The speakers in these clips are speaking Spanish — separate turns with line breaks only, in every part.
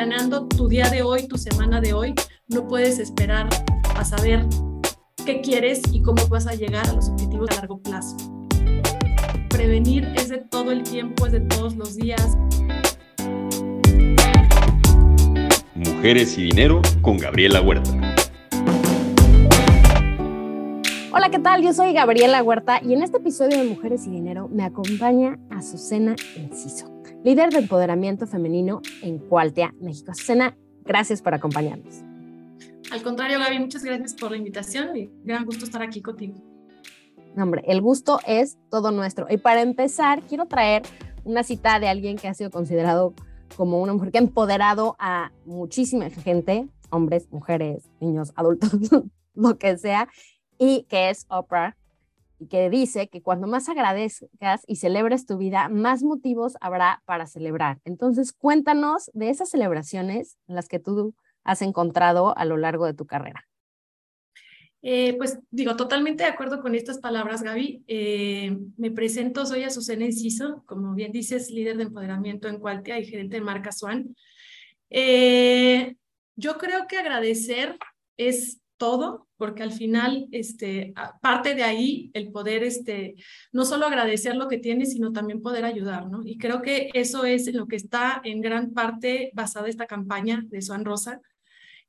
planeando tu día de hoy, tu semana de hoy, no puedes esperar a saber qué quieres y cómo vas a llegar a los objetivos a largo plazo. Prevenir es de todo el tiempo, es de todos los días.
Mujeres y Dinero con Gabriela Huerta.
Hola, ¿qué tal? Yo soy Gabriela Huerta y en este episodio de Mujeres y Dinero me acompaña Azucena Enciso, líder de empoderamiento femenino en Cualtea, México. Azucena, gracias por acompañarnos.
Al contrario, Gaby, muchas gracias por la invitación y gran gusto estar aquí contigo.
hombre, el gusto es todo nuestro. Y para empezar, quiero traer una cita de alguien que ha sido considerado como una mujer que ha empoderado a muchísima gente, hombres, mujeres, niños, adultos, lo que sea, y que es Oprah, y que dice que cuando más agradezcas y celebres tu vida, más motivos habrá para celebrar. Entonces, cuéntanos de esas celebraciones en las que tú has encontrado a lo largo de tu carrera.
Eh, pues digo, totalmente de acuerdo con estas palabras, Gaby. Eh, me presento, soy Azucena Enciso, como bien dices, líder de empoderamiento en Cualtia y gerente de marca Swan. Eh, yo creo que agradecer es todo, porque al final, este, parte de ahí el poder, este, no solo agradecer lo que tienes, sino también poder ayudar, ¿no? Y creo que eso es lo que está en gran parte basada esta campaña de Swan Rosa,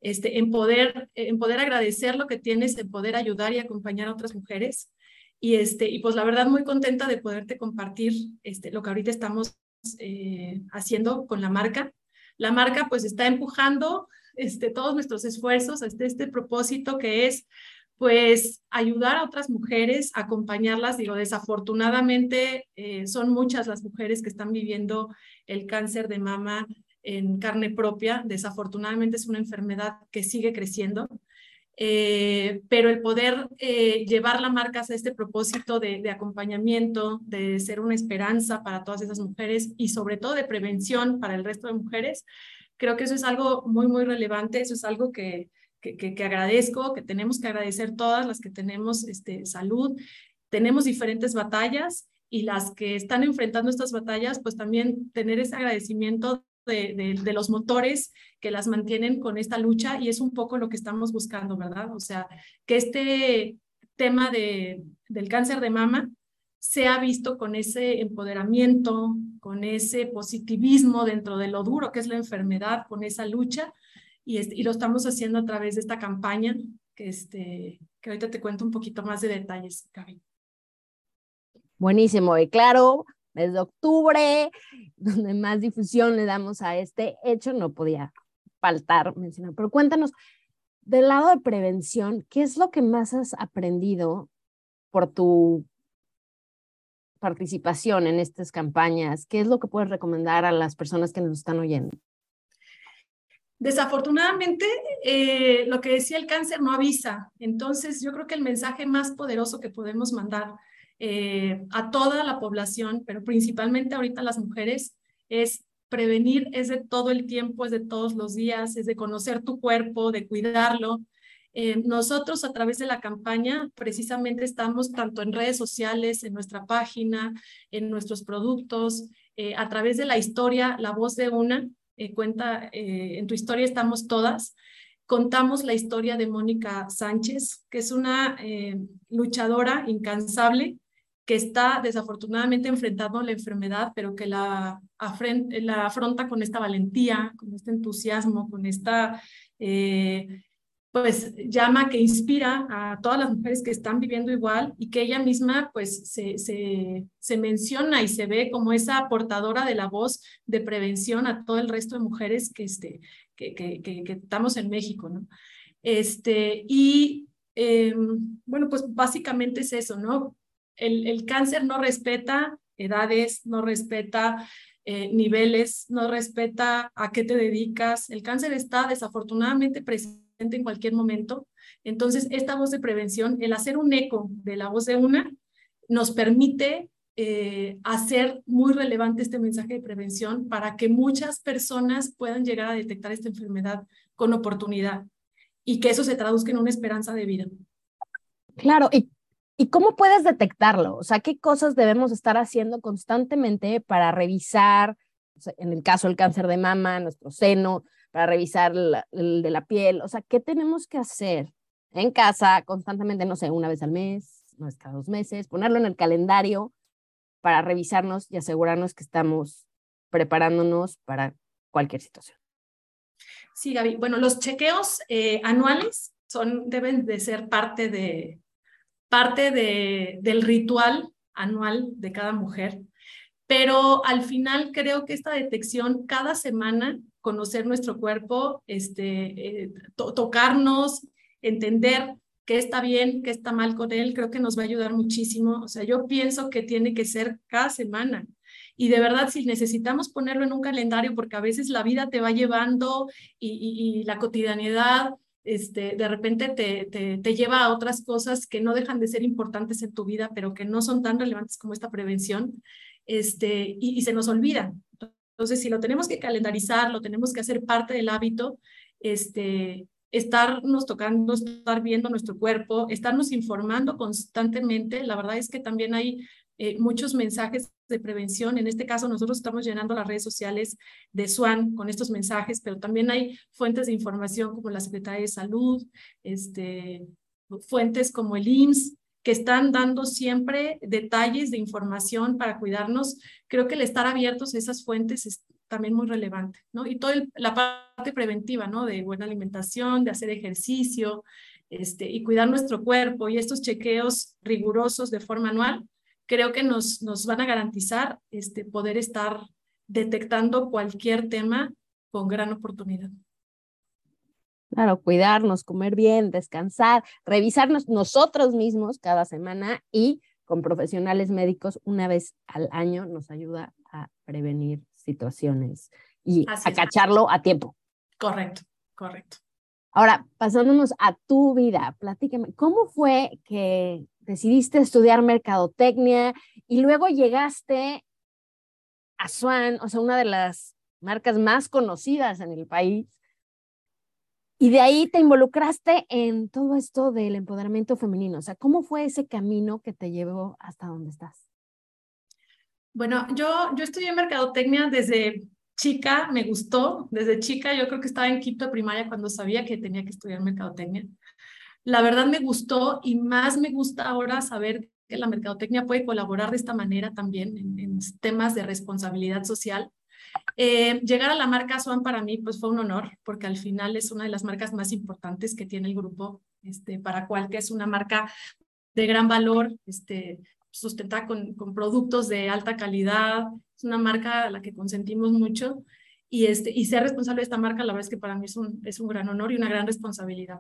este, en, poder, en poder agradecer lo que tienes, en poder ayudar y acompañar a otras mujeres. Y, este, y pues la verdad muy contenta de poderte compartir este, lo que ahorita estamos eh, haciendo con la marca. La marca pues está empujando este, todos nuestros esfuerzos este, este propósito que es pues ayudar a otras mujeres, acompañarlas. Digo, desafortunadamente eh, son muchas las mujeres que están viviendo el cáncer de mama en carne propia. Desafortunadamente es una enfermedad que sigue creciendo. Eh, pero el poder eh, llevar la marca a este propósito de, acompañamiento, de ser una esperanza para todas esas mujeres y sobre todo de prevención para el resto de mujeres, creo que eso es algo muy, muy relevante, eso es algo que, que, que, agradezco, que tenemos que agradecer todas las que tenemos este, salud. Tenemos diferentes batallas y las que están enfrentando estas batallas, pues también tener ese agradecimiento de, los motores que las mantienen con esta lucha y es un poco lo que estamos buscando, ¿verdad? O sea, que este tema de, del cáncer de mama sea visto con ese empoderamiento, con ese positivismo dentro de lo duro que es la enfermedad, con esa lucha y, y lo estamos haciendo a través de esta campaña que, este, que ahorita te cuento un poquito más de detalles, Gaby.
Buenísimo, y claro, desde octubre, donde más difusión le damos a este hecho, no podía faltar mencionar. Pero cuéntanos, del lado de prevención, ¿qué es lo que más has aprendido por tu participación en estas campañas? ¿Qué es lo que puedes recomendar a las personas que nos están oyendo?
Desafortunadamente, eh, lo que decía el cáncer no avisa. Entonces, yo creo que el mensaje más poderoso que podemos mandar eh, a toda la población, pero principalmente ahorita las mujeres, es prevenir, es de todo el tiempo, es de todos los días, es de conocer tu cuerpo, de cuidarlo. Eh, nosotros a través de la campaña precisamente estamos tanto en redes sociales, en nuestra página, en nuestros productos, eh, a través de la historia, la voz de una, cuenta, en tu historia estamos todas, contamos la historia de Mónica Sánchez, que es una luchadora incansable que está desafortunadamente enfrentando la enfermedad, pero que la, la afronta con esta valentía, con este entusiasmo, con esta, eh, pues llama que inspira a todas las mujeres que están viviendo igual y que ella misma pues se, se, se menciona y se ve como esa portadora de la voz de prevención a todo el resto de mujeres que, este, que, que, que, estamos en México, ¿no? Este, y eh, bueno, pues básicamente es eso, ¿no? El, cáncer no respeta edades, no respeta eh, niveles, no respeta a qué te dedicas. El cáncer está desafortunadamente presente en cualquier momento. Entonces, esta voz de prevención, el hacer un eco de la voz de una, nos permite eh, hacer muy relevante este mensaje de prevención para que muchas personas puedan llegar a detectar esta enfermedad con oportunidad y que eso se traduzca en una esperanza de vida.
Claro, ¿Y cómo puedes detectarlo? O sea, ¿qué cosas debemos estar haciendo constantemente para revisar, en el caso del cáncer de mama, nuestro seno, para revisar el de la piel. O sea, ¿qué tenemos que hacer en casa constantemente, no sé, una vez al mes, una vez cada dos meses, ponerlo en el calendario para revisarnos y asegurarnos que estamos preparándonos para cualquier situación?
Sí, Gaby. Bueno, los chequeos eh, anuales son, deben de ser parte, de, parte de, del ritual anual de cada mujer. Pero al final creo que esta detección cada semana, conocer nuestro cuerpo, este, eh, tocarnos, entender qué está bien, qué está mal con él, creo que nos va a ayudar muchísimo. O sea, yo pienso que tiene que ser cada semana. Y de verdad, si necesitamos ponerlo en un calendario, porque a veces la vida te va llevando y, la cotidianidad, este, de repente te, te, te, lleva a otras cosas que no dejan de ser importantes en tu vida, pero que no son tan relevantes como esta prevención, este, y, y se nos olvida. Entonces, si lo tenemos que calendarizar, lo tenemos que hacer parte del hábito, este, estarnos tocando, estar viendo nuestro cuerpo, estarnos informando constantemente. La verdad es que también hay eh, muchos mensajes de prevención. En este caso, nosotros estamos llenando las redes sociales de SWAN con estos mensajes, pero también hay fuentes de información como la Secretaría de Salud, este, fuentes como el IMSS, que están dando siempre detalles de información para cuidarnos. Creo que el estar abiertos a esas fuentes es también muy relevante, ¿no? Y toda la parte preventiva, ¿no? De buena alimentación, de hacer ejercicio, este, y cuidar nuestro cuerpo y estos chequeos rigurosos de forma anual creo que nos, nos van a garantizar este, poder estar detectando cualquier tema con gran oportunidad.
Claro, cuidarnos, comer bien, descansar, revisarnos nosotros mismos cada semana y con profesionales médicos una vez al año nos ayuda a prevenir situaciones y a cacharlo a tiempo.
Correcto, correcto.
Ahora, pasándonos a tu vida, platícame, ¿cómo fue que decidiste estudiar mercadotecnia y luego llegaste a Swan, o sea, una de las marcas más conocidas en el país. Y de ahí te involucraste en todo esto del empoderamiento femenino. O sea, ¿cómo fue ese camino que te llevó hasta donde estás?
Bueno, yo, yo estudié mercadotecnia desde chica, me gustó. Desde chica yo creo que estaba en quinto primaria cuando sabía que tenía que estudiar mercadotecnia la verdad me gustó y más me gusta ahora saber que la mercadotecnia puede colaborar de esta manera también en, temas de responsabilidad social. Eh, llegar a la marca Swan para mí pues fue un honor porque al final es una de las marcas más importantes que tiene el grupo, este, para cual que es una marca de gran valor, este, sustentada con, con productos de alta calidad, es una marca a la que consentimos mucho y, este, y ser responsable de esta marca, la verdad es que para mí es un, es un gran honor y una gran responsabilidad.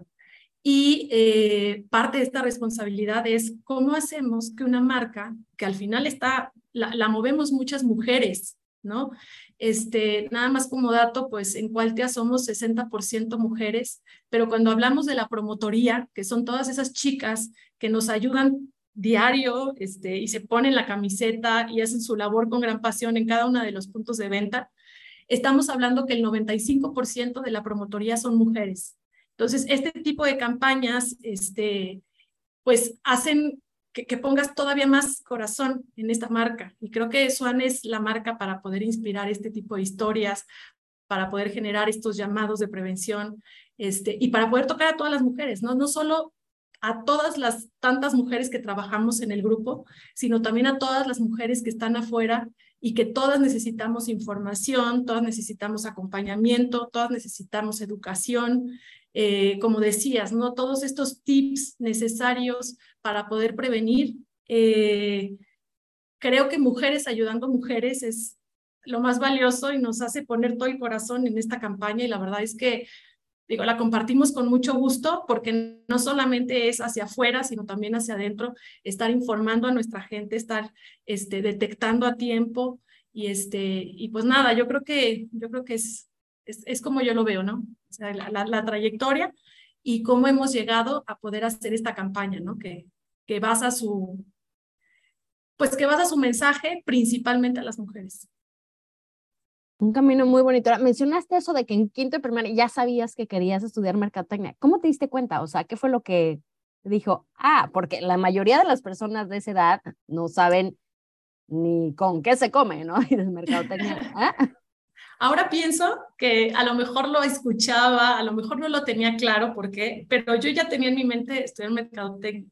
Y eh, parte de esta responsabilidad es cómo hacemos que una marca, que al final está, la, movemos muchas mujeres, ¿no? Este, nada más como dato, pues en Cualtia somos 60% mujeres, pero cuando hablamos de la promotoría, que son todas esas chicas que nos ayudan diario este, y se ponen la camiseta y hacen su labor con gran pasión en cada uno de los puntos de venta, estamos hablando que el 95% de la promotoría son mujeres. Entonces, este tipo de campañas, este, pues hacen que, pongas todavía más corazón en esta marca. Y creo que Swan es la marca para poder inspirar este tipo de historias, para poder generar estos llamados de prevención, este, y para poder tocar a todas las mujeres, ¿no? No solo a todas las tantas mujeres que trabajamos en el grupo, sino también a todas las mujeres que están afuera y que todas necesitamos información, todas necesitamos acompañamiento, todas necesitamos educación, eh, como decías, ¿no? Todos estos tips necesarios para poder prevenir. Eh, creo que mujeres ayudando a mujeres es lo más valioso y nos hace poner todo el corazón en esta campaña y la verdad es que digo, la compartimos con mucho gusto porque no solamente es hacia afuera, sino también hacia adentro, estar informando a nuestra gente, estar este, detectando a tiempo y este y pues nada, yo creo que yo creo que es es, como yo lo veo, ¿no? O sea, la, trayectoria y cómo hemos llegado a poder hacer esta campaña, ¿no? Que, que basa su, pues que basa su mensaje principalmente a las mujeres.
Un camino muy bonito. Mencionaste eso de que en quinto de primaria ya sabías que querías estudiar mercadotecnia. ¿Cómo te diste cuenta? O sea, ¿qué fue lo que dijo? Ah, porque la mayoría de las personas de esa edad no saben ni con qué se come, ¿no? Y de mercadotecnia. ¿Ah?
Ahora pienso que a lo mejor lo escuchaba, a lo mejor no lo tenía claro por qué, pero yo ya tenía en mi mente estudiar mercadotecnia.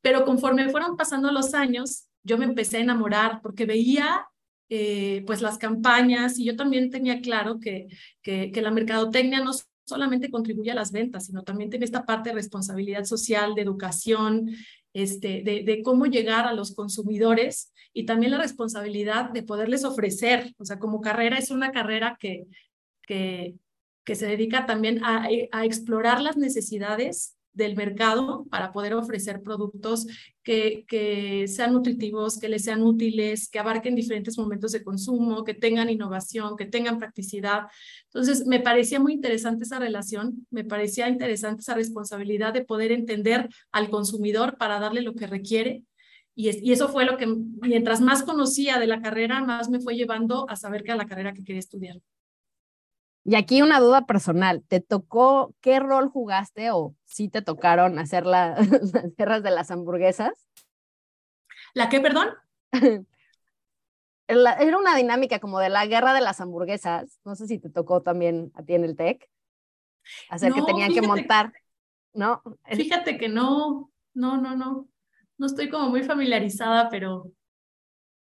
Pero conforme fueron pasando los años, yo me empecé a enamorar porque veía eh, pues las campañas y yo también tenía claro que, que, que la mercadotecnia no solamente contribuye a las ventas, sino también tiene esta parte de responsabilidad social, de educación, este, de, de, cómo llegar a los consumidores y también la responsabilidad de poderles ofrecer, o sea, como carrera es una carrera que, que, que se dedica también a, a explorar las necesidades del mercado para poder ofrecer productos que, que sean nutritivos, que les sean útiles, que abarquen diferentes momentos de consumo, que tengan innovación, que tengan practicidad. Entonces, me parecía muy interesante esa relación, me parecía interesante esa responsabilidad de poder entender al consumidor para darle lo que requiere. Y, es, y eso fue lo que, mientras más conocía de la carrera, más me fue llevando a saber que era la carrera que quería estudiar.
Y aquí una duda personal, ¿te tocó, qué rol jugaste o sí te tocaron hacer la, las guerras de las hamburguesas?
¿La qué, perdón?
Era una dinámica como de la guerra de las hamburguesas, no sé si te tocó también a ti en el TEC, hacer no, que tenían que montar, ¿no?
Fíjate que no, no, no, no, no estoy como muy familiarizada, pero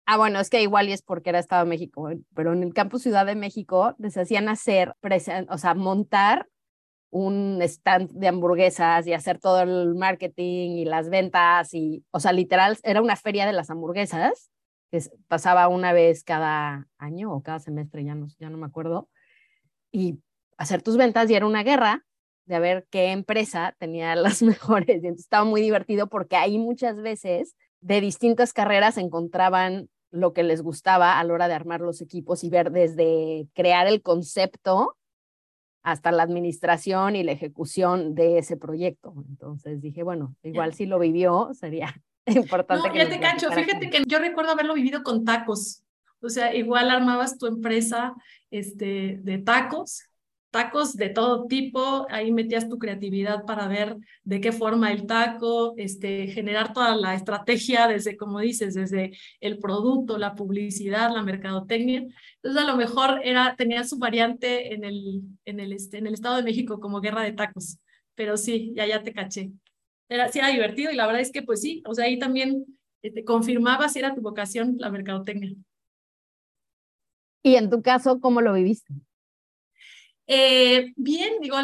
Ah, bueno, es que igual y es porque era Estado de México, pero en el campus Ciudad de México les hacían hacer, o sea, montar un stand de hamburguesas y hacer todo el marketing y las ventas y, o sea, literal, era una feria de las hamburguesas que pasaba una vez cada año o cada semestre, ya no, ya no me acuerdo, y hacer tus ventas y era una guerra de a ver qué empresa tenía las mejores. Y entonces estaba muy divertido porque ahí muchas veces de distintas carreras encontraban lo que les gustaba a la hora de armar los equipos y ver desde crear el concepto hasta la administración y la ejecución de ese proyecto. Entonces dije, bueno, igual si lo vivió, sería importante.
No, ya te cacho, fíjate que yo recuerdo haberlo vivido con tacos. O sea, igual armabas tu empresa este, de tacos tacos de todo tipo, ahí metías tu creatividad para ver de qué forma el taco, este, generar toda la estrategia desde, como dices, desde el producto, la publicidad, la mercadotecnia. Entonces, a lo mejor era, tenía su variante en el, en el, este, en el Estado de México como guerra de tacos, pero sí, ya, ya te caché. Era, sí era divertido y la verdad es que, pues sí, o sea, ahí también este, confirmaba si era tu vocación la mercadotecnia.
Y en tu caso, ¿cómo lo viviste?
Eh, bien, digo,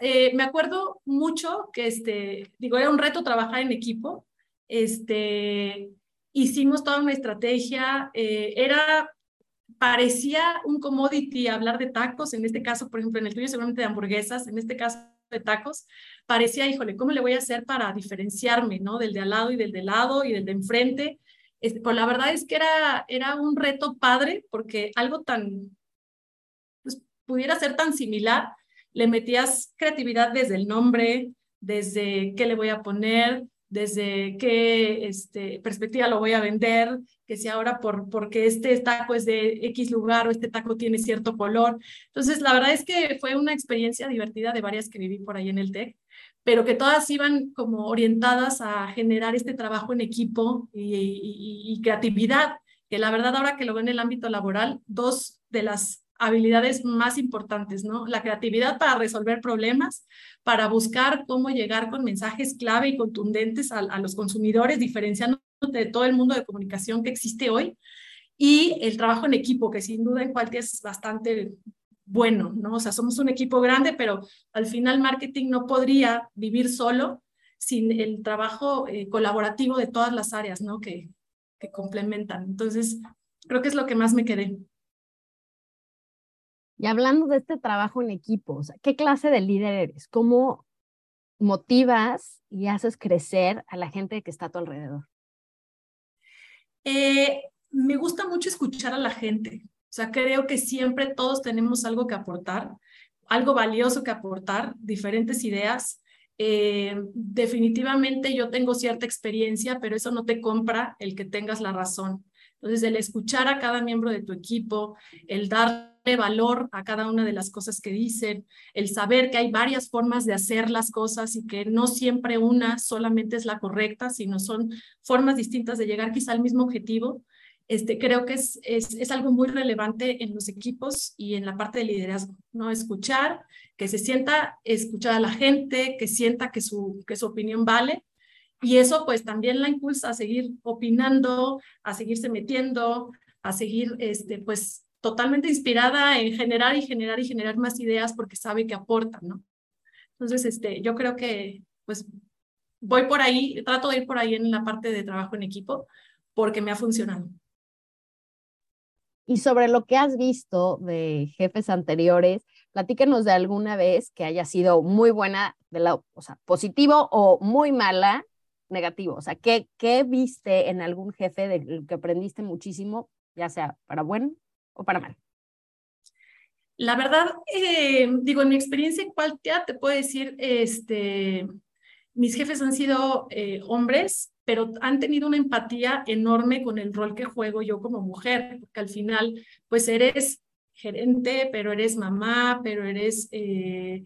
eh, me acuerdo mucho que, este, digo, era un reto trabajar en equipo. Este, hicimos toda una estrategia, eh, era, parecía un commodity hablar de tacos, en este caso, por ejemplo, en el tuyo seguramente de hamburguesas, en este caso de tacos, parecía, híjole, ¿cómo le voy a hacer para diferenciarme, ¿no? Del de al lado y del de lado y del de enfrente. Este, pues la verdad es que era, era un reto padre porque algo tan pudiera ser tan similar, le metías creatividad desde el nombre, desde qué le voy a poner, desde qué este, perspectiva lo voy a vender, que si ahora por, porque este taco es de X lugar o este taco tiene cierto color. Entonces, la verdad es que fue una experiencia divertida de varias que viví por ahí en el TEC, pero que todas iban como orientadas a generar este trabajo en equipo y, creatividad, que la verdad ahora que lo veo en el ámbito laboral, dos de las habilidades más importantes, ¿no? La creatividad para resolver problemas, para buscar cómo llegar con mensajes clave y contundentes a, los consumidores, diferenciando de todo el mundo de comunicación que existe hoy, y el trabajo en equipo, que sin duda en cualquier es bastante bueno, ¿no? O sea, somos un equipo grande, pero al final marketing no podría vivir solo sin el trabajo eh, colaborativo de todas las áreas, ¿no? Que, que complementan. Entonces, creo que es lo que más me quedé.
Y hablando de este trabajo en equipo, ¿qué clase de líder eres? ¿Cómo motivas y haces crecer a la gente que está a tu alrededor?
Eh, me gusta mucho escuchar a la gente. O sea, creo que siempre todos tenemos algo que aportar, algo valioso que aportar, diferentes ideas. Eh, definitivamente yo tengo cierta experiencia, pero eso no te compra el que tengas la razón. Entonces, el escuchar a cada miembro de tu equipo, el dar valor a cada una de las cosas que dicen, el saber que hay varias formas de hacer las cosas y que no siempre una solamente es la correcta, sino son formas distintas de llegar quizá al mismo objetivo. este, creo que es, es, es, algo muy relevante en los equipos y en la parte de liderazgo, ¿no? Escuchar, que se sienta escuchar a la gente, que sienta que su, que su opinión vale. Y eso pues también la impulsa a seguir opinando, a seguirse metiendo, a seguir este, pues totalmente inspirada en generar y generar y generar más ideas porque sabe que aportan, ¿no? Entonces, este, yo creo que pues voy por ahí, trato de ir por ahí en la parte de trabajo en equipo porque me ha funcionado.
Y sobre lo que has visto de jefes anteriores, platícanos de alguna vez que haya sido muy buena, de la, o sea, positivo o muy mala, negativo. O sea, ¿qué, ¿qué viste en algún jefe de que aprendiste muchísimo, ya sea para bueno o para mal?
La verdad, eh, digo, en mi experiencia en Cualtia te puedo decir, este, mis jefes han sido eh, hombres, pero han tenido una empatía enorme con el rol que juego yo como mujer, porque al final, pues eres gerente, pero eres mamá, pero eres, eh,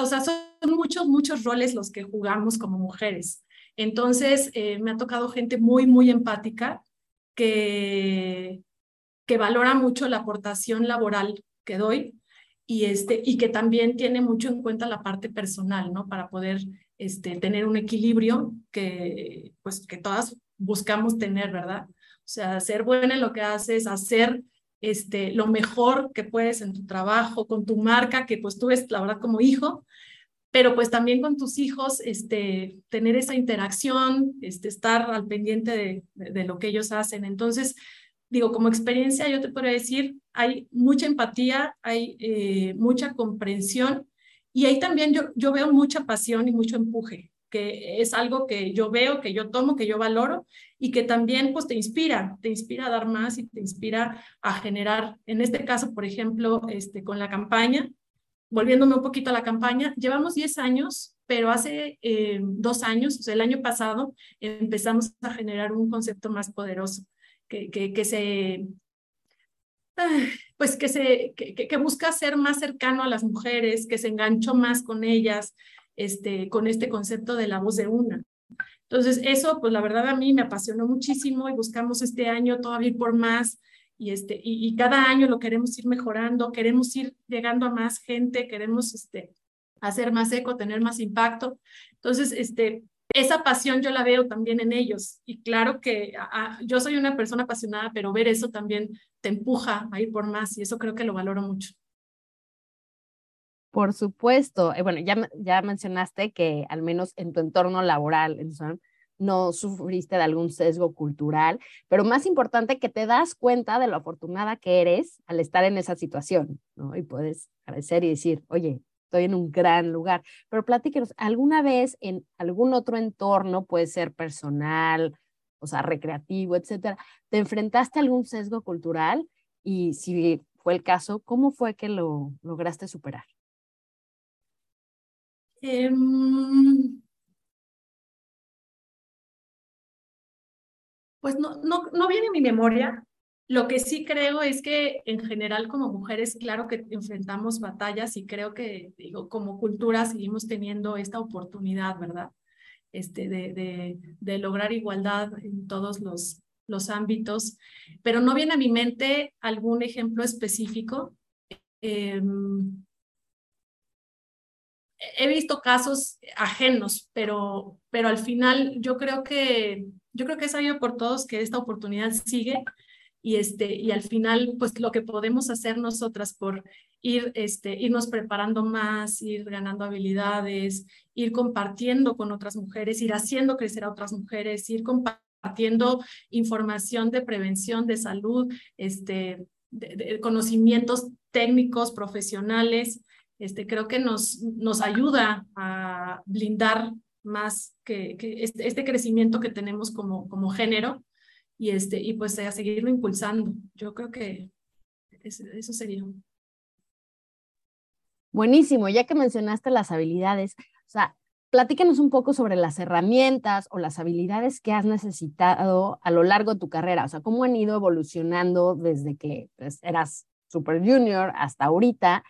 o sea, son muchos, muchos roles los que jugamos como mujeres. Entonces, me ha tocado gente muy, muy empática que, que valora mucho la aportación laboral que doy y, este, y que también tiene mucho en cuenta la parte personal, ¿no? Para poder este, tener un equilibrio que, pues, que todas buscamos tener, ¿verdad? O sea, ser buena en lo que haces, hacer este, lo mejor que puedes en tu trabajo, con tu marca, que pues tú ves, la verdad, como hijo, pero pues también con tus hijos, este, tener esa interacción, este, estar al pendiente de, de, lo que ellos hacen. Entonces, digo, como experiencia, yo te puedo decir, hay mucha empatía, hay eh, mucha comprensión y ahí también yo, yo veo mucha pasión y mucho empuje, que es algo que yo veo, que yo tomo, que yo valoro y que también pues te inspira, te inspira a dar más y te inspira a generar, en este caso, por ejemplo, este, con la campaña, volviéndome un poquito a la campaña, llevamos 10 años, pero hace eh, dos años, o sea, el año pasado, empezamos a generar un concepto más poderoso, que, que, que se pues que, se, que, que, busca ser más cercano a las mujeres, que se enganchó más con ellas, este, con este concepto de la voz de una. Entonces, eso, pues la verdad a mí me apasionó muchísimo y buscamos este año todavía por más y, este, y, y cada año lo queremos ir mejorando, queremos ir llegando a más gente, queremos este, hacer más eco, tener más impacto. Entonces, este, esa pasión yo la veo también en ellos. Y claro que yo soy una persona apasionada, pero ver eso también te empuja a ir por más y eso creo que lo valoro mucho.
Por supuesto. Eh, bueno, ya, ya mencionaste que al menos en tu entorno laboral, no sufriste de algún sesgo cultural, pero más importante que te das cuenta de lo afortunada que eres al estar en esa situación, ¿no? Y puedes agradecer y decir, oye, estoy en un gran lugar. Pero platíquenos, ¿alguna vez en algún otro entorno, puede ser personal, o sea, recreativo, etcétera, te enfrentaste a algún sesgo cultural? Y si fue el caso, ¿cómo fue que lo lograste superar?
Em, pues no, no, no viene a mi memoria, lo que sí creo es que en general como mujeres, claro que enfrentamos batallas y creo que, digo, como cultura seguimos teniendo esta oportunidad, ¿verdad? Este, de, de, lograr igualdad en todos los, los ámbitos, pero no viene a mi mente algún ejemplo específico. Eh, he visto casos ajenos, pero, pero al final yo creo que yo creo que es sabido por todos que esta oportunidad sigue y, este, y al final, pues lo que podemos hacer nosotras por ir, este, irnos preparando más, ir ganando habilidades, ir compartiendo con otras mujeres, ir haciendo crecer a otras mujeres, ir compartiendo información de prevención de salud, este, de, conocimientos técnicos, profesionales, este, creo que nos, nos ayuda a blindar más que, este, este, crecimiento que tenemos como, como género y, este, y pues a seguirlo impulsando. Yo creo que eso sería.
Buenísimo, ya que mencionaste las habilidades, o sea, platícanos un poco sobre las herramientas o las habilidades que has necesitado a lo largo de tu carrera, o sea, cómo han ido evolucionando desde que pues, eras super junior hasta ahorita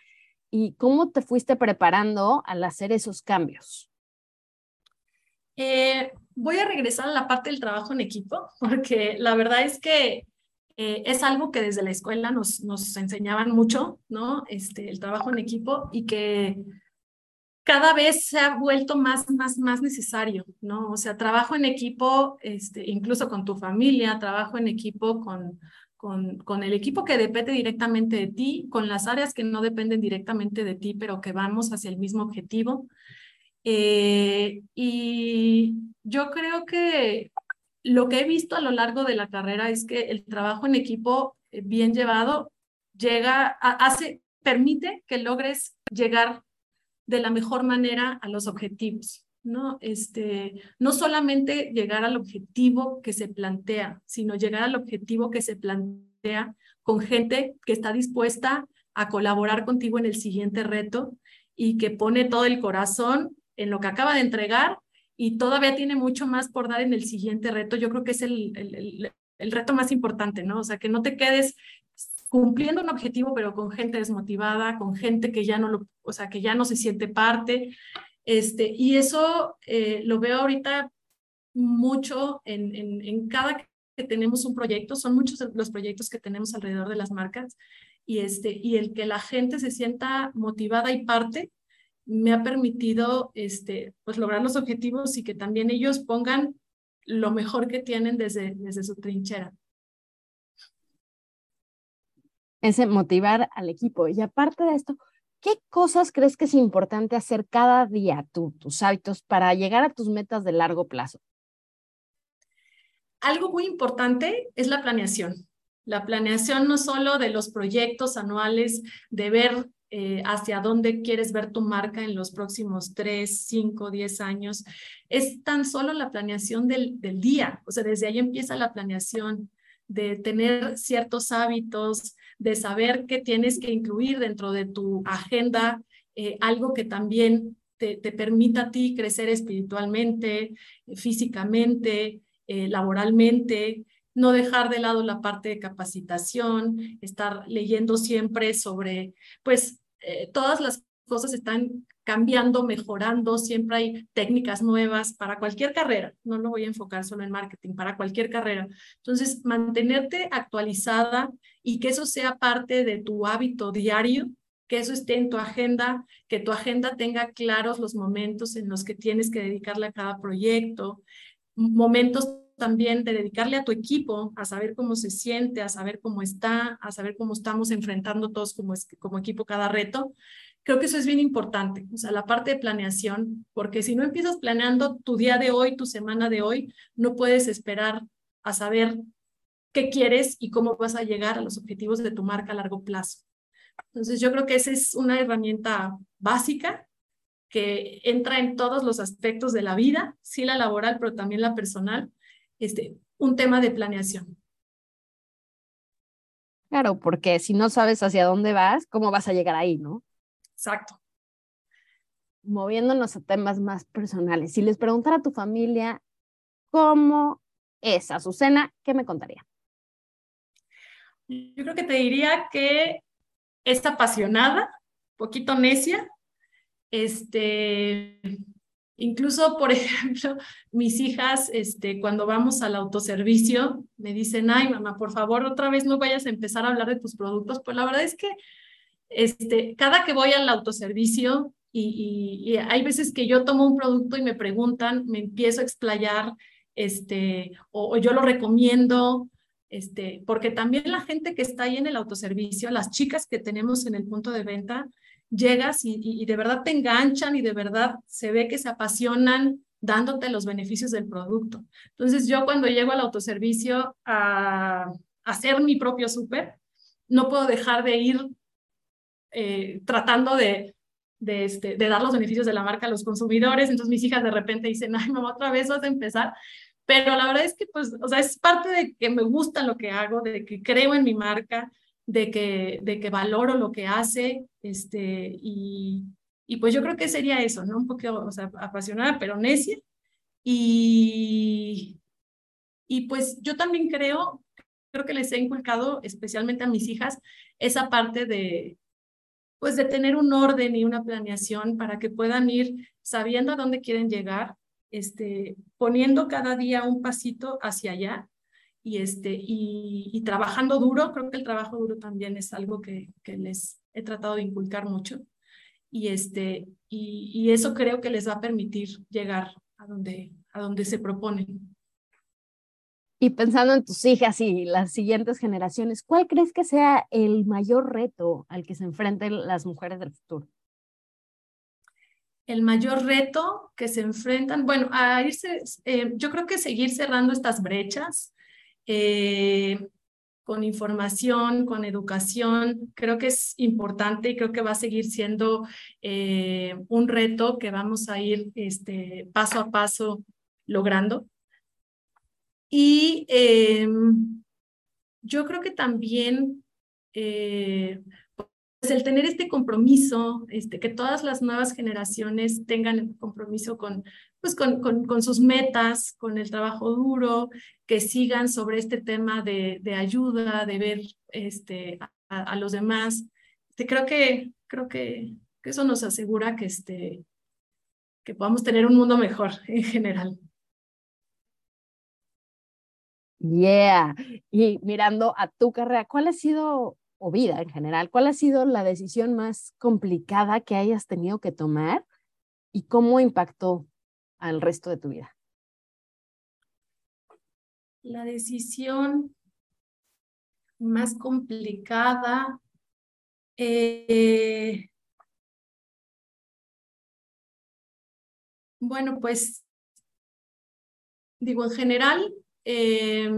y cómo te fuiste preparando al hacer esos cambios.
Eh, voy a regresar a la parte del trabajo en equipo, porque la verdad es que eh, es algo que desde la escuela nos, nos enseñaban mucho, ¿no? Este, el trabajo en equipo y que cada vez se ha vuelto más, más, más necesario, ¿no? O sea, trabajo en equipo, este, incluso con tu familia, trabajo en equipo con, con, con el equipo que depende directamente de ti, con las áreas que no dependen directamente de ti, pero que vamos hacia el mismo objetivo. Eh, y yo creo que lo que he visto a lo largo de la carrera es que el trabajo en equipo eh, bien llevado llega, hace, permite que logres llegar de la mejor manera a los objetivos, ¿no? Este, no solamente llegar al objetivo que se plantea, sino llegar al objetivo que se plantea con gente que está dispuesta a colaborar contigo en el siguiente reto y que pone todo el corazón en lo que acaba de entregar y todavía tiene mucho más por dar en el siguiente reto. Yo creo que es el, el, el reto más importante, ¿no? O sea, que no te quedes cumpliendo un objetivo, pero con gente desmotivada, con gente que ya no lo, o sea, que ya no se siente parte. Este, y eso eh, lo veo ahorita mucho en, en, en, cada que tenemos un proyecto, son muchos los proyectos que tenemos alrededor de las marcas, y, este, y el que la gente se sienta motivada y parte me ha permitido este, pues lograr los objetivos y que también ellos pongan lo mejor que tienen desde, desde su trinchera
ese motivar al equipo. Y aparte de esto, ¿qué cosas crees que es importante hacer cada día, tú, tus hábitos, para llegar a tus metas de largo plazo?
Algo muy importante es la planeación. La planeación no solo de los proyectos anuales, de ver eh, hacia dónde quieres ver tu marca en los próximos tres, cinco, diez años, es tan solo la planeación del, del día. O sea, desde ahí empieza la planeación de tener ciertos hábitos, de saber qué tienes que incluir dentro de tu agenda, eh, algo que también te, te, permita a ti crecer espiritualmente, físicamente, eh, laboralmente, no dejar de lado la parte de capacitación, estar leyendo siempre sobre, pues, eh, todas las cosas están cambiando, mejorando, siempre hay técnicas nuevas para cualquier carrera, no lo voy a enfocar solo en marketing, para cualquier carrera. Entonces, mantenerte actualizada y que eso sea parte de tu hábito diario, que eso esté en tu agenda, que tu agenda tenga claros los momentos en los que tienes que dedicarle a cada proyecto, momentos también de dedicarle a tu equipo, a saber cómo se siente, a saber cómo está, a saber cómo estamos enfrentando todos como, equipo cada reto, Creo que eso es bien importante, o sea, la parte de planeación, porque si no empiezas planeando tu día de hoy, tu semana de hoy, no puedes esperar a saber qué quieres y cómo vas a llegar a los objetivos de tu marca a largo plazo. Entonces, yo creo que esa es una herramienta básica que entra en todos los aspectos de la vida, sí la laboral, pero también la personal, este, un tema de planeación.
Claro, porque si no sabes hacia dónde vas, ¿cómo vas a llegar ahí, no?
Exacto.
Moviéndonos a temas más personales, si les preguntara a tu familia cómo es Azucena, ¿qué me contaría?
Yo creo que te diría que es apasionada, poquito necia, este, incluso, por ejemplo, mis hijas, este, cuando vamos al autoservicio, me dicen, ay, mamá, por favor, otra vez no vayas a empezar a hablar de tus productos. Pues la verdad es que este, cada que voy al autoservicio y, hay veces que yo tomo un producto y me preguntan, me empiezo a explayar, este, o, yo lo recomiendo, este, porque también la gente que está ahí en el autoservicio, las chicas que tenemos en el punto de venta, llegas y, y, de verdad te enganchan y de verdad se ve que se apasionan dándote los beneficios del producto. Entonces yo cuando llego al autoservicio a, hacer mi propio súper, no puedo dejar de ir eh, tratando de, de, este, de dar los beneficios de la marca a los consumidores. Entonces mis hijas de repente dicen, ay, mamá, otra vez vas a empezar. Pero la verdad es que, pues, o sea, es parte de que me gusta lo que hago, de que creo en mi marca, de que, de que valoro lo que hace, este, y, y pues yo creo que sería eso, ¿no? Un poco, o sea, apasionada, pero necia. Y, y pues yo también creo, creo que les he inculcado, especialmente a mis hijas, esa parte de, pues de tener un orden y una planeación para que puedan ir sabiendo a dónde quieren llegar este, poniendo cada día un pasito hacia allá y, este, y, trabajando duro. Creo que el trabajo duro también es algo que, que les he tratado de inculcar mucho. Y, este, y, y, eso creo que les va a permitir llegar a donde, a donde se proponen.
Y pensando en tus hijas y las siguientes generaciones, ¿cuál crees que sea el mayor reto al que se enfrenten las mujeres del futuro?
El mayor reto que se enfrentan, bueno, a irse, eh, yo creo que seguir cerrando estas brechas eh, con información, con educación, creo que es importante y creo que va a seguir siendo eh, un reto que vamos a ir este, paso a paso logrando. Y em, yo creo que también eh, pues el tener este compromiso, este, que todas las nuevas generaciones tengan el compromiso con, pues con, con, sus metas, con el trabajo duro, que sigan sobre este tema de, de ayuda, de ver este, a, los demás. Este, creo que, creo que, que, eso nos asegura que, este, que podamos tener un mundo mejor en general.
Yeah. Y mirando a tu carrera, ¿cuál ha sido, o vida en general, cuál ha sido la decisión más complicada que hayas tenido que tomar y cómo impactó al resto de tu vida?
La decisión más complicada. Eh, bueno, pues digo, en general, eh,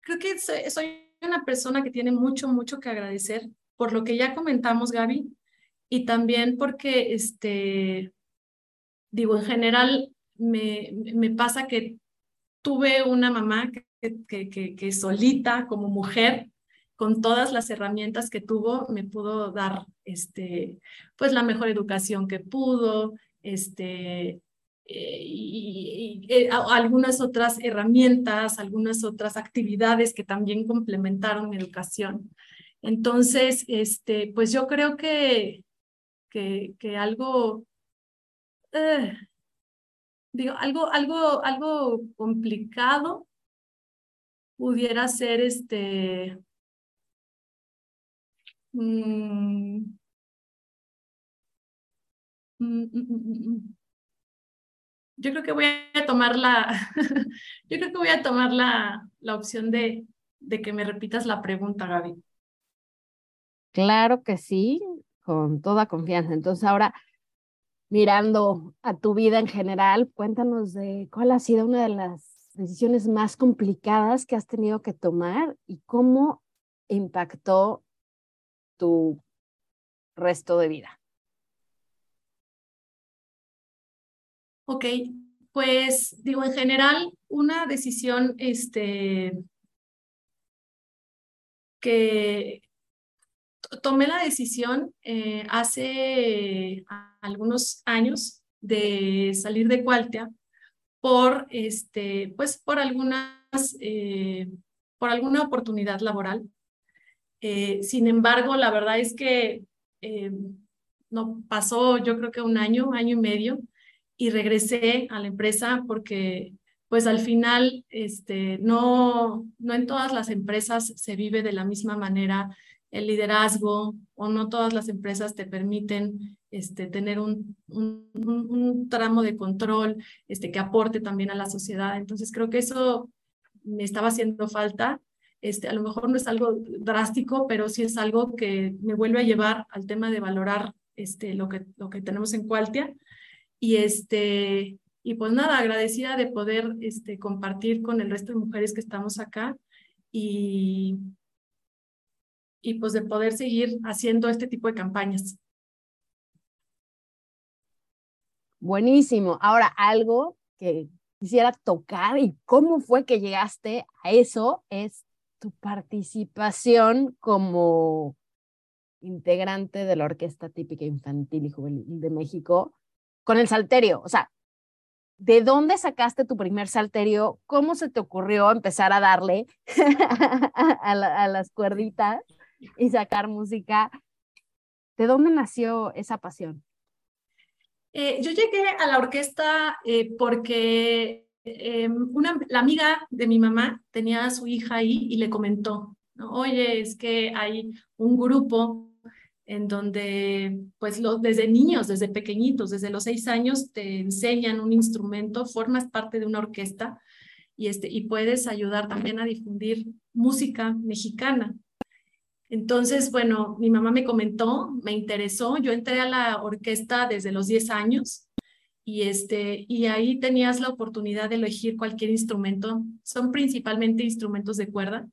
creo que soy, una persona que tiene mucho, mucho que agradecer por lo que ya comentamos, Gaby, y también porque, este, digo, en general me, me pasa que tuve una mamá que, que, que, solita como mujer, con todas las herramientas que tuvo, me pudo dar, este, pues la mejor educación que pudo, este, eh, y, eh, algunas otras herramientas, algunas otras actividades que también complementaron mi educación. Entonces, este, pues yo creo que, que, que algo, eh, digo, algo, algo, algo complicado pudiera ser este, mm, mm, mm, yo creo que voy a tomar la, yo creo que voy a tomar la, la opción de, de que me repitas la pregunta, Gaby.
Claro que sí, con toda confianza. Entonces ahora, mirando a tu vida en general, cuéntanos de cuál ha sido una de las decisiones más complicadas que has tenido que tomar y cómo impactó tu resto de vida.
Ok, pues digo, en general, una decisión este, que tomé la decisión eh, hace algunos años de salir de Cualtia por, este, pues, por, algunas, eh, por alguna oportunidad laboral. Eh, sin embargo, la verdad es que no pasó yo creo que un año, año y medio, y regresé a la empresa porque pues al final este, no, no en todas las empresas se vive de la misma manera el liderazgo o no todas las empresas te permiten este, tener un, un, un, tramo de control este, que aporte también a la sociedad. Entonces creo que eso me estaba haciendo falta. Este, a lo mejor no es algo drástico, pero sí es algo que me vuelve a llevar al tema de valorar este, lo, que, lo que tenemos en Cualtia y, este, y pues nada, agradecida de poder este, compartir con el resto de mujeres que estamos acá y, y pues de poder seguir haciendo este tipo de campañas.
Buenísimo. Ahora, algo que quisiera tocar y cómo fue que llegaste a eso es tu participación como integrante de la Orquesta Típica Infantil y Juvenil de México con el salterio. O sea, ¿de dónde sacaste tu primer salterio? ¿Cómo se te ocurrió empezar a darle a, las cuerditas y sacar música? ¿De dónde nació esa pasión?
Eh, yo llegué a la orquesta eh, porque em, una, la amiga de mi mamá tenía a su hija ahí y le comentó, oye, es que hay un grupo en donde pues lo, desde niños, desde pequeñitos, desde los seis años te enseñan un instrumento, formas parte de una orquesta y, este, y puedes ayudar también a difundir música mexicana. Entonces, bueno, mi mamá me comentó, me interesó, yo entré a la orquesta desde los 10 años y, este, y ahí tenías la oportunidad de elegir cualquier instrumento, son principalmente instrumentos de cuerda.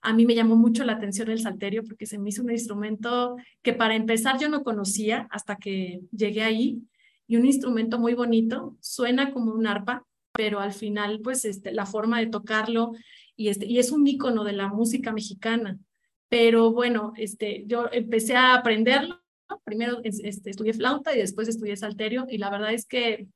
A mí me llamó mucho la atención el salterio porque se me hizo un instrumento que para empezar yo no conocía hasta que llegué ahí y un instrumento muy bonito, suena como un arpa, pero al final pues este, la forma de tocarlo y, este, y es un ícono de la música mexicana. Pero bueno, este, yo empecé a aprenderlo. Primero este, estudié flauta y después estudié salterio y la verdad es que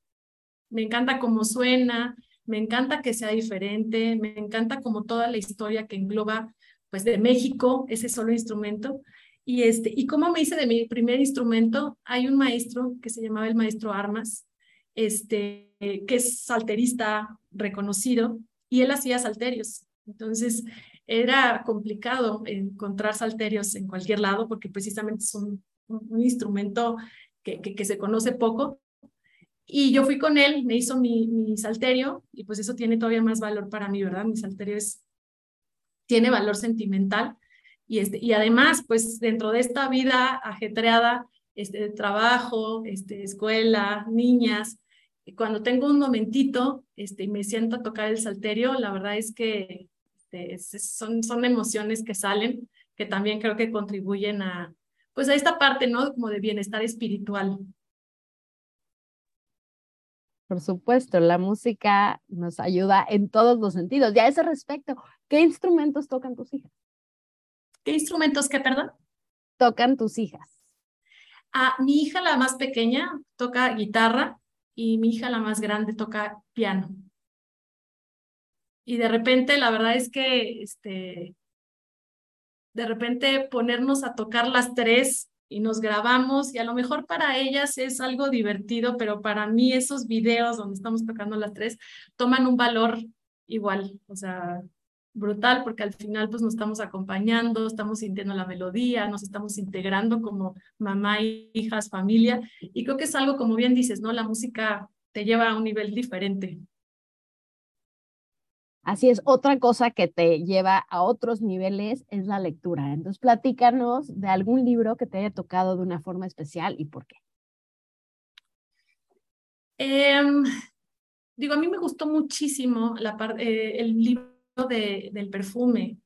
me encanta cómo suena, me encanta que sea diferente, me encanta como toda la historia que engloba pues de México, ese solo instrumento. Y, este, y como me hice de mi primer instrumento, hay un maestro que se llamaba el maestro Armas, este, que es salterista reconocido, y él hacía salterios. Entonces, era complicado encontrar salterios en cualquier lado porque precisamente es un, instrumento que, que, se conoce poco. Y yo fui con él, me hizo mi, mi salterio y pues eso tiene todavía más valor para mí, ¿verdad? Mi salterio es, tiene valor sentimental y, este, y además, pues dentro de esta vida ajetreada, este, trabajo, este, escuela, niñas, cuando tengo un momentito este, y me siento a tocar el salterio, la verdad es que este, son, son emociones que salen, que también creo que contribuyen a, pues a esta parte, ¿no? Como de bienestar espiritual.
Por supuesto, la música nos ayuda en todos los sentidos. Y a ese respecto, ¿qué instrumentos tocan tus hijas?
¿Qué instrumentos qué, perdón?
Tocan tus hijas.
Ah, mi hija, la más pequeña, toca guitarra y mi hija, la más grande, toca piano y de repente la verdad es que este, de repente ponernos a tocar las tres y nos grabamos y a lo mejor para ellas es algo divertido, pero para mí esos videos donde estamos tocando las tres toman un valor igual, o sea, brutal porque al final pues nos estamos acompañando, estamos sintiendo la melodía, nos estamos integrando como mamá, hijas, familia y creo que es algo como bien dices, ¿no? La música te lleva a un nivel diferente.
Así es, otra cosa que te lleva a otros niveles es la lectura. Entonces, platícanos de algún libro que te haya tocado de una forma especial y por qué.
Em, digo, a mí me gustó muchísimo la eh, el libro de, del perfume.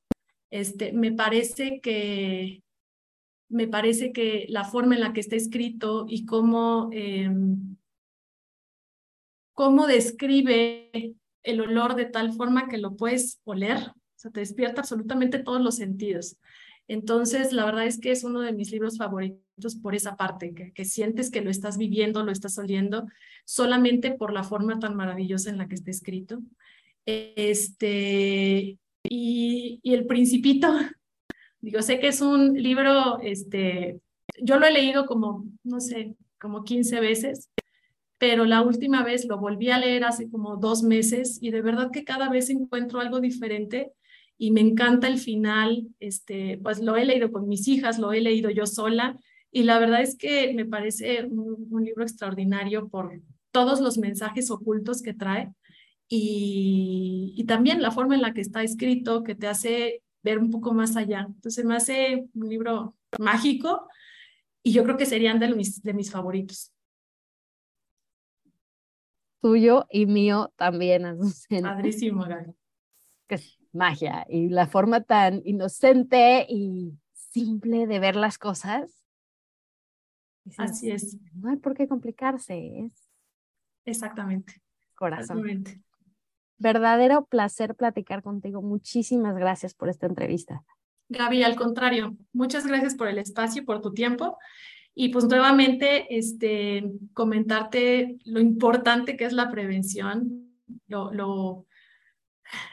Este, me parece que me parece que la forma en la que está escrito y cómo, em, cómo describe el olor de tal forma que lo puedes oler, o sea, te despierta absolutamente todos los sentidos. Entonces, la verdad es que es uno de mis libros favoritos por esa parte, que, sientes que lo estás viviendo, lo estás oliendo, solamente por la forma tan maravillosa en la que está escrito. Este, y, y El Principito, digo, sé que es un libro, este, yo lo he leído como, no sé, como 15 veces, pero la última vez lo volví a leer hace como dos meses y de verdad que cada vez encuentro algo diferente y me encanta el final, este, pues lo he leído con mis hijas, lo he leído yo sola y la verdad es que me parece un, libro extraordinario por todos los mensajes ocultos que trae y, y también la forma en la que está escrito que te hace ver un poco más allá. Entonces me hace un libro mágico y yo creo que serían de mis, de mis favoritos
tuyo y mío también, Azucena.
Padrísimo, Gaby.
Que es magia y la forma tan inocente y simple de ver las cosas.
Así es.
No hay por qué complicarse, es.
Exactamente.
Corazón. Verdadero placer platicar contigo. Muchísimas gracias por esta entrevista.
Gaby, al contrario, muchas gracias por el espacio y por tu tiempo. Y pues nuevamente, este, comentarte lo importante que es la prevención, lo, lo,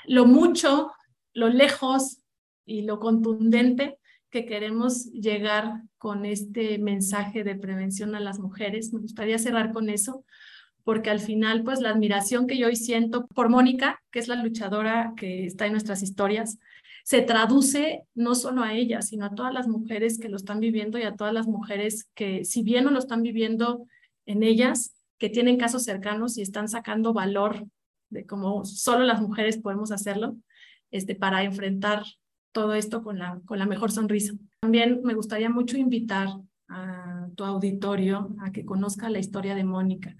lo mucho, lo lejos y lo contundente que queremos llegar con este mensaje de prevención a las mujeres. Me gustaría cerrar con eso, porque al final, pues la admiración que yo hoy siento por Mónica, que es la luchadora que está en nuestras historias, se traduce no solo a ella, sino a todas las mujeres que lo están viviendo y a todas las mujeres que, si bien no lo están viviendo en ellas, que tienen casos cercanos y están sacando valor de cómo solo las mujeres podemos hacerlo, este, para enfrentar todo esto con la, con la mejor sonrisa. También me gustaría mucho invitar a tu auditorio a que conozca la historia de Mónica,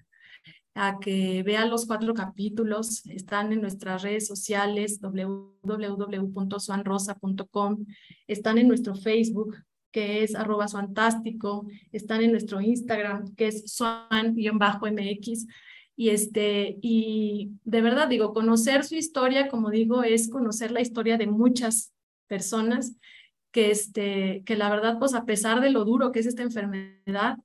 a que vea los cuatro capítulos, están en nuestras redes sociales www.suanrosa.com, están en nuestro Facebook que es arroba suantástico, están en nuestro Instagram que es suan-mx y este y de verdad digo conocer su historia como digo es conocer la historia de muchas personas que, este, que la verdad, pues a pesar de lo duro que es esta enfermedad,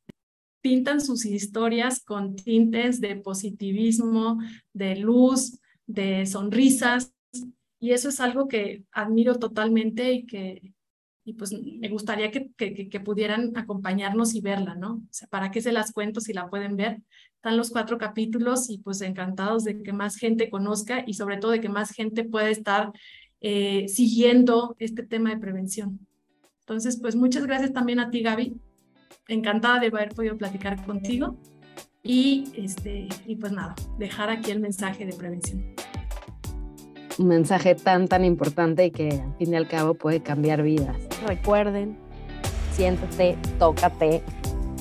pintan sus historias con tintes de positivismo, de luz, de sonrisas, y eso es algo que admiro totalmente y que y pues me gustaría que, que, pudieran acompañarnos y verla, ¿no? O sea, ¿para qué se las cuento si la pueden ver? Están los cuatro capítulos y pues encantados de que más gente conozca y sobre todo de que más gente pueda estar eh, siguiendo este tema de prevención. Entonces, pues muchas gracias también a ti, Gaby. Encantada de haber podido platicar contigo. Y, este, y pues nada, dejar aquí el mensaje de prevención.
Un mensaje tan, tan importante que al fin y al cabo puede cambiar vidas. Recuerden, siéntate, tócate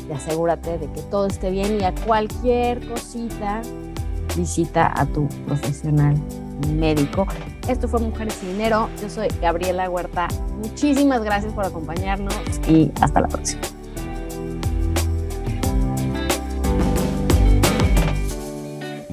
y asegúrate de que todo esté bien y a cualquier cosita visita a tu profesional médico. Esto fue Mujeres y Dinero. Yo soy Gabriela Huerta. Muchísimas gracias por acompañarnos y hasta la próxima.